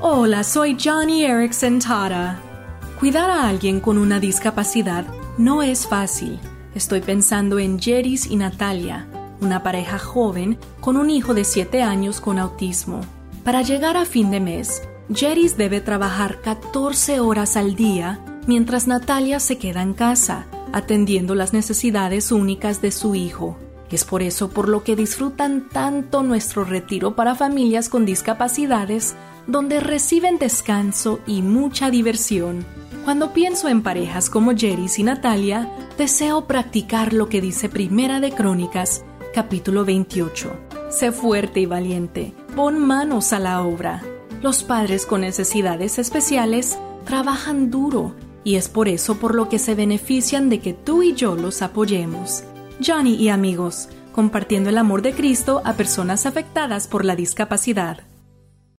Hola, soy Johnny Erickson Tara. Cuidar a alguien con una discapacidad no es fácil. Estoy pensando en Jeris y Natalia, una pareja joven con un hijo de 7 años con autismo. Para llegar a fin de mes, Jeris debe trabajar 14 horas al día mientras Natalia se queda en casa, atendiendo las necesidades únicas de su hijo. Es por eso por lo que disfrutan tanto nuestro retiro para familias con discapacidades, donde reciben descanso y mucha diversión. Cuando pienso en parejas como Jeris y Natalia, deseo practicar lo que dice Primera de Crónicas, capítulo 28. Sé fuerte y valiente, pon manos a la obra. Los padres con necesidades especiales trabajan duro y es por eso por lo que se benefician de que tú y yo los apoyemos. Johnny y amigos, compartiendo el amor de Cristo a personas afectadas por la discapacidad.